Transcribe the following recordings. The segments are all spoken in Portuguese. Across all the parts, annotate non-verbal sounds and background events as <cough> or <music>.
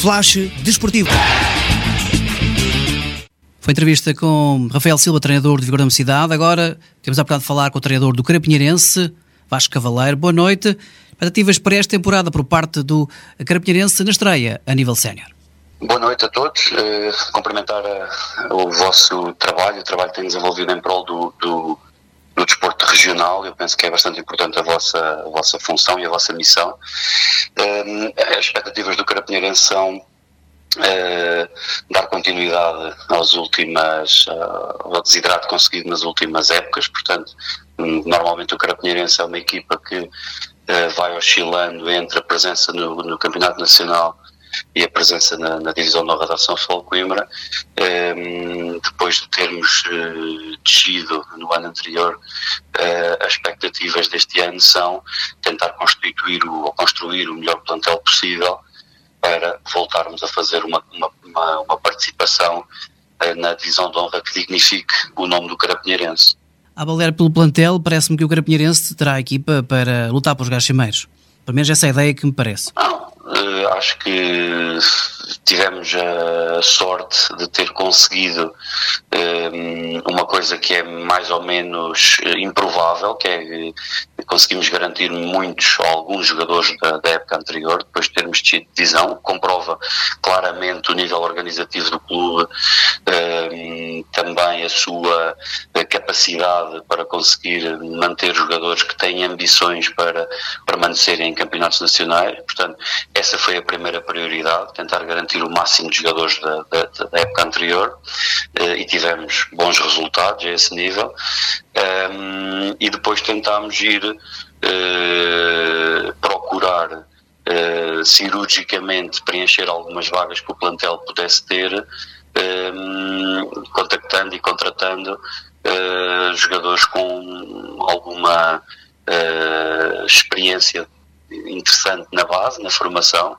Flash Desportivo. Foi entrevista com Rafael Silva, treinador de Vigor da Mocidade. Agora temos a oportunidade de falar com o treinador do Carapinheirense, Vasco Cavaleiro. Boa noite. Expectativas para esta temporada por parte do Carapinheirense na estreia a nível sénior. Boa noite a todos. Uh, cumprimentar a, o vosso trabalho, o trabalho que tem desenvolvido em prol do, do, do, desporto regional. Eu penso que é bastante importante a vossa, a vossa função e a vossa missão. Uh, as expectativas do Carapinheirense são uh, dar continuidade às últimas, ao desidrato conseguido nas últimas épocas. Portanto, normalmente o Carapinheirense é uma equipa que vai oscilando entre a presença no, no Campeonato Nacional e a presença na, na divisão de redação Futebol Coimbra, um, ehm, depois de termos uh, descido no ano anterior, uh, as expectativas deste ano são tentar constituir o, ou construir o melhor plantel possível para voltarmos a fazer uma, uma, uma, uma participação uh, na divisão de honra que dignifique o nome do Carapinheirense. A valer pelo plantel, parece-me que o Carapinheirense terá a equipa para lutar pelos gajos cimeiros. Pelo menos essa é a ideia que me parece. Uh, acho que tivemos a sorte de ter conseguido um, uma coisa que é mais ou menos eh, improvável, que é conseguimos garantir muitos alguns jogadores da, da, época anterior, depois de termos tido divisão, comprova claramente o nível organizativo do clube, também a sua capacidade para conseguir manter jogadores que têm ambições para permanecerem em campeonatos nacionais. Portanto, essa foi a primeira prioridade, tentar garantir o máximo de jogadores da, da, da época anterior uh, e tivemos bons resultados a esse nível. Um, e depois tentámos ir uh, procurar uh, cirurgicamente preencher algumas vagas que o plantel pudesse ter, um, contactando e contratando jogadores com alguma experiência interessante na base, na formação,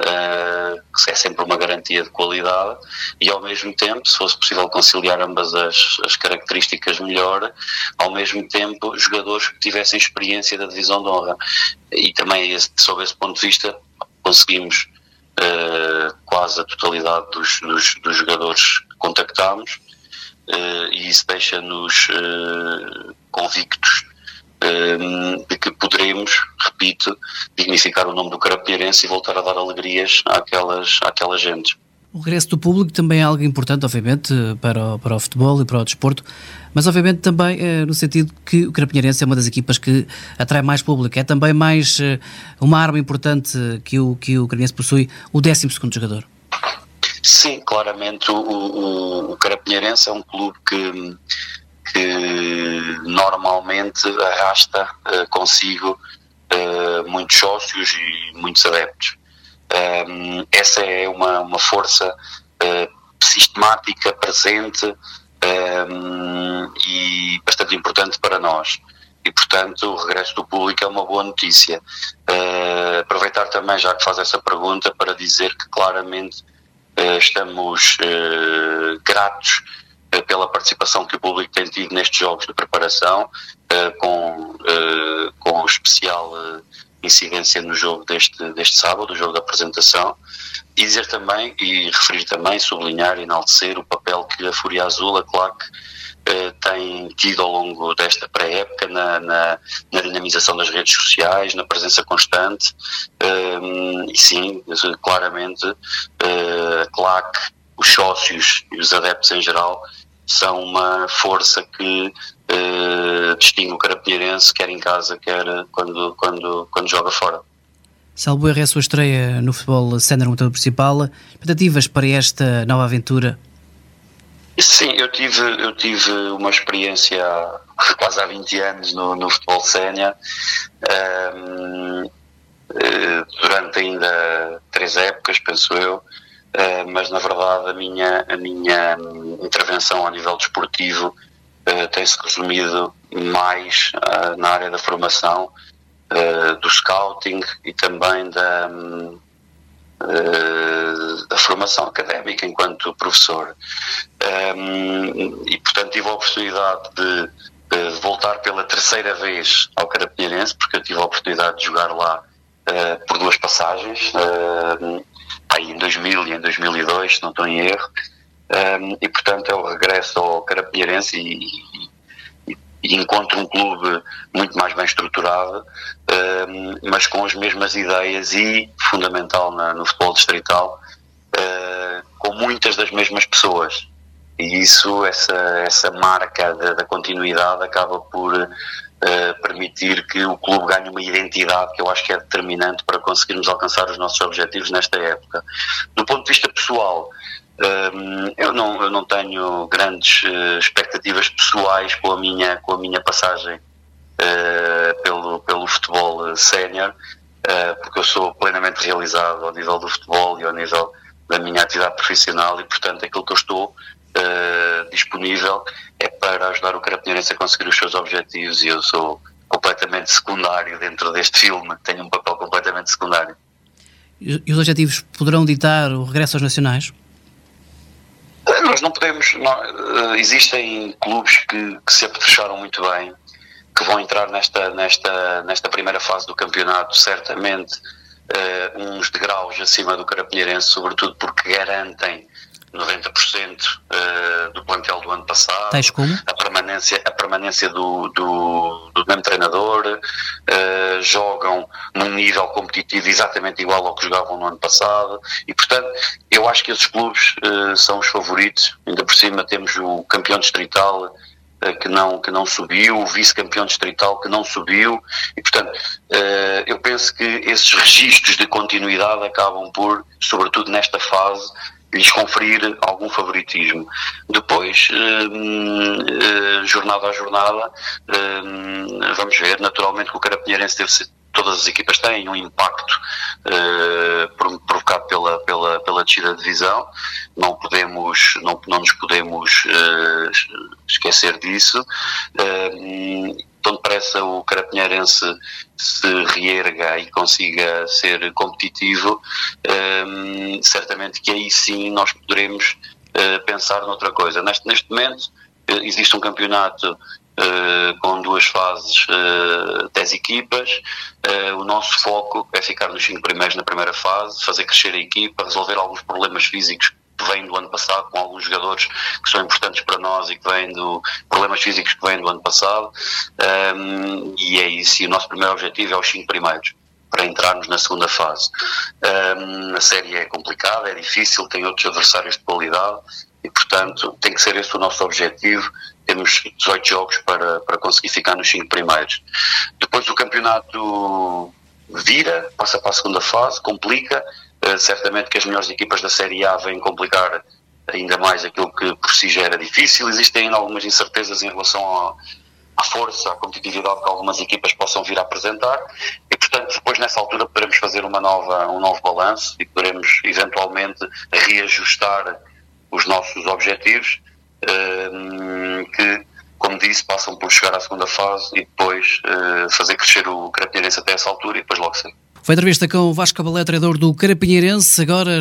uh, que é sempre uma garantia de qualidade, e ao mesmo tempo, se fosse possível conciliar ambas as, as características melhor, ao mesmo tempo, jogadores que tivessem experiência da divisão de honra. E também, esse, sob esse ponto de vista, conseguimos quase a totalidade dos, dos, dos jogadores contactámos, uh, e isso deixa-nos convictos de que poderemos, repito, dignificar o nome do Carapinheirense e voltar a dar alegrias àquelas, àquelas gentes. O regresso do público também é algo importante, obviamente, para o, para o futebol e para o desporto, mas obviamente também é, no sentido que o Carapinheirense é uma das equipas que atrai mais público, é também mais eh, uma arma importante que o, que o Carapinheirense possui, o 12 jogador. Sim, claramente o, o, o Carapinheirense é um clube que que normalmente arrasta uh, consigo uh, muitos sócios e muitos adeptos. Um, essa é uma, uma força uh, sistemática, presente um, e bastante importante para nós. E, portanto, o regresso do público é uma boa notícia. Uh, aproveitar também, já que faz essa pergunta, para dizer que claramente uh, estamos gratos pela participação que o público tem tido nestes jogos de preparação, eh, com, eh, incidência no jogo deste, deste sábado, o jogo da apresentação, e dizer também, e referir também, sublinhar enaltecer o papel que a Fúria Azul, a CLAC, tem tido ao longo desta pré-época na, na, na, dinamização das redes sociais, na presença constante, e sim, claramente, a CLAC, os sócios e os adeptos em geral são uma força que uh, distingue o carapinheirense, quer em casa, quer quando, quando, quando joga fora. Salvo é a sua estreia no futebol sénior no principal. Expectativas para esta nova aventura? Sim, eu tive, eu tive uma experiência há, <laughs> quase há 20 anos no, no futebol sénior, um, ehm, eh, durante ainda três épocas, penso eu, mas na verdade a minha, a minha intervenção a nível desportivo uh, tem-se resumido mais uh, na área da formação, do scouting e também da, da formação académica enquanto professor. Um, e portanto tive a oportunidade de, de, voltar pela terceira vez ao Carapinheirense, porque eu tive a oportunidade de jogar lá por duas passagens aí em 2000 e em 2002, se não estou em erro, um, e portanto o regresso ao Carapinheirense e, e, e encontro um clube muito mais bem estruturado, um, mas com as mesmas ideias e, fundamental na, no futebol distrital, uh, com muitas das mesmas pessoas. E isso, essa, essa marca da, da continuidade acaba por uh, permitir que o clube ganhe uma identidade que eu acho que é determinante para conseguirmos alcançar os nossos objetivos nesta época. Do ponto de vista pessoal, eu, não, eu não tenho grandes uh, expectativas pessoais com a minha, com a minha passagem uh, pelo, pelo futebol sénior, uh, porque eu sou plenamente realizado ao nível do futebol e ao nível da minha atividade profissional e, portanto, aquilo que eu estou disponível é para ajudar o Carapinheirense a conseguir os seus objetivos e eu sou completamente secundário dentro deste filme, tenho um papel completamente secundário. E os objetivos poderão ditar o regresso aos nacionais? Nós não podemos. Não, existem clubes que, que, se apetrecharam muito bem, que vão entrar nesta, nesta, nesta primeira fase do campeonato, certamente uh, uns degraus acima do Carapinheirense, sobretudo porque garantem 90% uh, do plantel do ano passado. Tais como? A permanência, a permanência do, do, do mesmo treinador, uh, jogam num nível competitivo exatamente igual ao que jogavam no ano passado e, portanto, eu acho que esses clubes uh, são os favoritos. Ainda por cima temos o campeão distrital que não, que não subiu, o vice-campeão distrital que não subiu, e portanto eu penso que esses <laughs> registros de continuidade acabam por, sobretudo nesta fase, lhes conferir algum favoritismo. Depois, hum, hum, jornada a jornada, hum, vamos ver, naturalmente que o Carapinheirense deve ser todas as equipas têm um impacto uh, provocado pela, pela, pela descida de divisão, não podemos, não, não nos podemos esquecer disso. Uh, tão depressa o Carapinheirense se reerga e consiga ser competitivo, um, certamente que aí sim nós poderemos uh, pensar noutra coisa. Neste, neste momento uh, existe um campeonato uh, com duas fases, uh, 10 equipas. o nosso foco é ficar nos cinco primeiros na primeira fase, fazer crescer a equipa, resolver alguns problemas físicos que do ano passado, com alguns jogadores que são importantes para nós e que vêm do problemas físicos que vêm do ano passado. Um, e é isso. E o nosso primeiro objetivo é os cinco primeiros para entrarmos na segunda fase. Um, a série é complicada, é difícil, tem outros adversários de qualidade e, portanto, tem que ser esse o nosso objetivo. Temos 18 jogos para, para conseguir ficar nos cinco primeiros. Depois o campeonato vira, passa para a segunda fase, complica certamente que as melhores equipas da Série A vêm complicar ainda mais aquilo que por si já era difícil. Existem ainda algumas incertezas em relação à, à força, à competitividade que algumas equipas possam vir a apresentar e, portanto, depois nessa altura poderemos fazer uma nova, um novo balanço e poderemos eventualmente reajustar os nossos objetivos eh, que, como disse, passam por chegar à segunda fase e depois eh, fazer crescer o Carapinheirense até essa altura e depois logo sair. Foi entrevista com o Vasco Cabalé, treinador do Carapinheirense, agora